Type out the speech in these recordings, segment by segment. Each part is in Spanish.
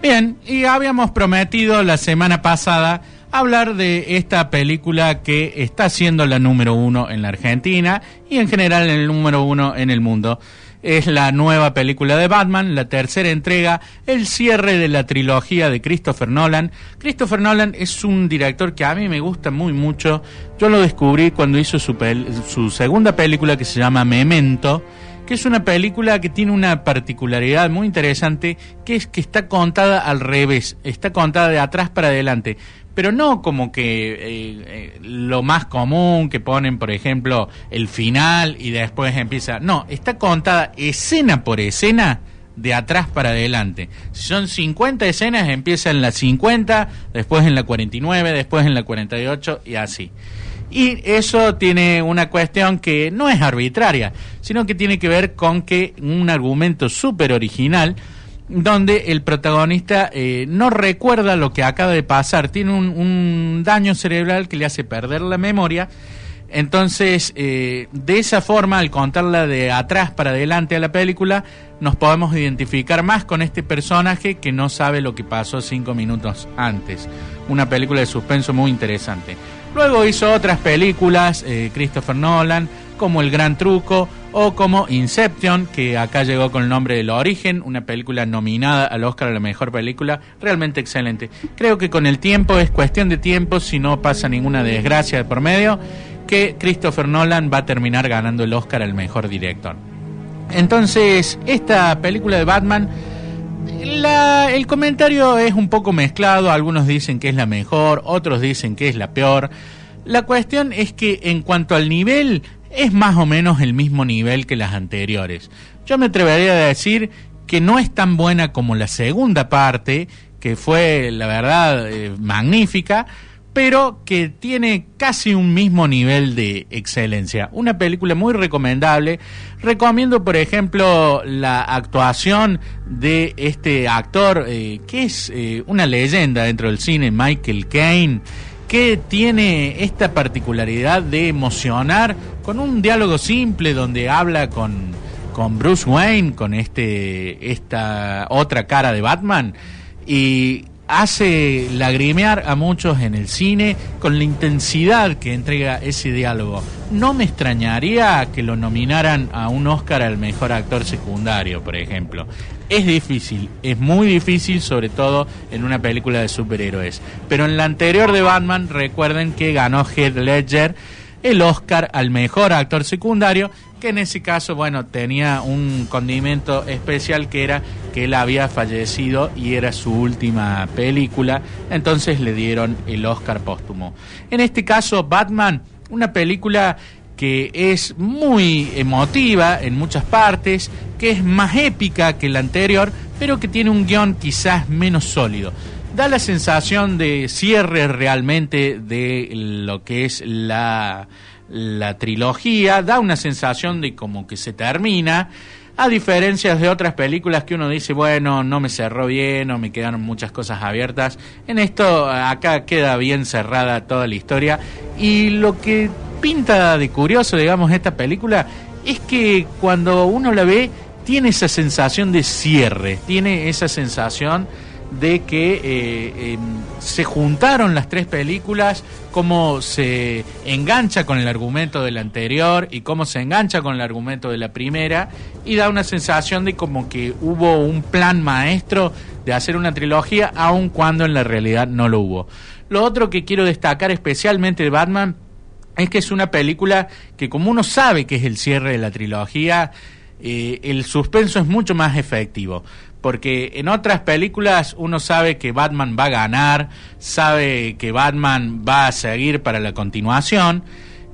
Bien, y habíamos prometido la semana pasada hablar de esta película que está siendo la número uno en la Argentina y en general el número uno en el mundo. Es la nueva película de Batman, la tercera entrega, el cierre de la trilogía de Christopher Nolan. Christopher Nolan es un director que a mí me gusta muy mucho. Yo lo descubrí cuando hizo su, su segunda película que se llama Memento que es una película que tiene una particularidad muy interesante, que es que está contada al revés, está contada de atrás para adelante, pero no como que eh, eh, lo más común que ponen, por ejemplo, el final y después empieza, no, está contada escena por escena de atrás para adelante. Si son 50 escenas, empieza en la 50, después en la 49, después en la 48 y así. Y eso tiene una cuestión que no es arbitraria, sino que tiene que ver con que un argumento súper original donde el protagonista eh, no recuerda lo que acaba de pasar, tiene un, daño cerebral que le hace perder la memoria. Entonces, eh, de esa forma, al contarla de atrás para adelante a la película, nos podemos identificar más con este personaje que no sabe lo que pasó cinco minutos antes. Una película de suspenso muy interesante. Luego hizo otras películas, eh, Christopher Nolan, como El Gran Truco o como Inception, que acá llegó con el nombre del Origen, una película nominada al Oscar a la mejor película, realmente excelente. Creo que con el tiempo, es cuestión de tiempo, si no pasa ninguna desgracia de por medio, que Christopher Nolan va a terminar ganando el Oscar al mejor director. Entonces, esta película de Batman el comentario es un poco mezclado, algunos dicen que es la mejor, otros dicen que es la peor. La cuestión es que en cuanto al nivel, es más o menos el mismo nivel que las anteriores. Yo me atrevería a decir que no es tan buena como la segunda parte, que fue, la verdad, eh, magnífica, pero que tiene casi un mismo nivel de excelencia. Una película muy recomendable. Recomiendo, por ejemplo, la actuación de este actor, eh, que es eh, una leyenda dentro del cine, Michael Caine que tiene esta particularidad de emocionar con un diálogo simple donde habla con, con Bruce Wayne, con este, esta otra cara de Batman, y hace lagrimear a muchos en el cine con la intensidad que entrega ese diálogo. No me extrañaría que lo nominaran a un Oscar al mejor actor secundario, por ejemplo. Es difícil, es muy difícil, sobre todo en una película de superhéroes. Pero en la anterior de Batman, recuerden que ganó Heath Ledger el Oscar al mejor actor secundario que en ese caso, bueno, tenía un condimento especial que era que él había fallecido y era su última película, entonces le dieron el Oscar póstumo. En este caso, Batman, una película que es muy emotiva en muchas partes, que es más épica que la anterior, pero que tiene un guion quizás menos sólido. Da la sensación de cierre realmente de lo que es la la trilogía, da una sensación de como que se termina, a diferencia de otras películas que uno dice, bueno, no me cerró bien o me quedaron muchas cosas abiertas. En esto acá queda bien cerrada toda la historia y lo que pinta de curioso, digamos, esta película es que cuando uno la ve tiene esa sensación de cierre, tiene esa sensación de que eh, se juntaron las tres películas, cómo se engancha con el argumento de la anterior y cómo se engancha con el argumento de la primera, y da una sensación de como que hubo un plan maestro de hacer una trilogía, aun cuando en la realidad no lo hubo. Lo otro que quiero destacar especialmente de Batman es que es una película que como uno sabe que es el cierre de la trilogía, eh, el suspenso es mucho más efectivo porque en otras películas uno sabe que Batman va a ganar, sabe que Batman va a seguir para la continuación.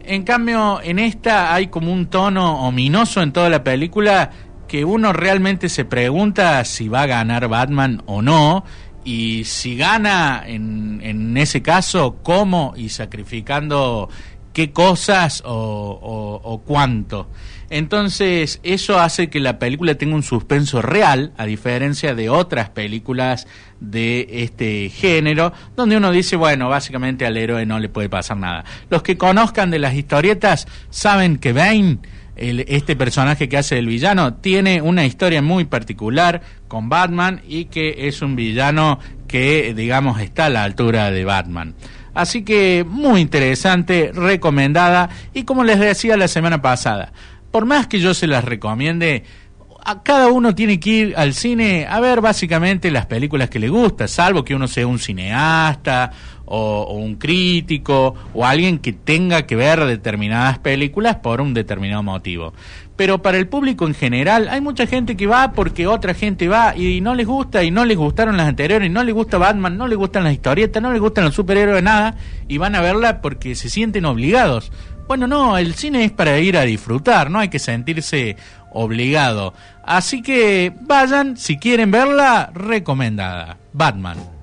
En cambio, en esta hay como un tono ominoso en toda la película que uno realmente se pregunta si va a ganar Batman o no, y si gana en, en ese caso, cómo y sacrificando qué cosas o, o cuánto. Entonces, eso hace que la película tenga un suspenso real, a diferencia de otras películas de este género, donde uno dice, bueno, básicamente al héroe no le puede pasar nada. Los que conozcan de las historietas saben que Bane este personaje que hace el villano tiene una historia muy particular con Batman y que es un villano que, digamos, está a la altura de Batman. Así que muy interesante, recomendada y como les decía la semana pasada, por más que yo se las recomiende, a cada uno tiene que ir al cine a ver básicamente las películas que le gusta, salvo que uno sea un cineasta o, un crítico o alguien que tenga que ver determinadas películas por un determinado motivo. Pero para el público en general hay mucha gente que va porque otra gente va y no les gusta y no les gustaron las anteriores, no les gusta Batman, no les gustan las historietas, no les gustan los superhéroes, nada, y van a verla porque se sienten obligados. Bueno, no, el cine es para ir a disfrutar, no hay que sentirse obligado. Así que vayan, si quieren verla, recomendada. Batman.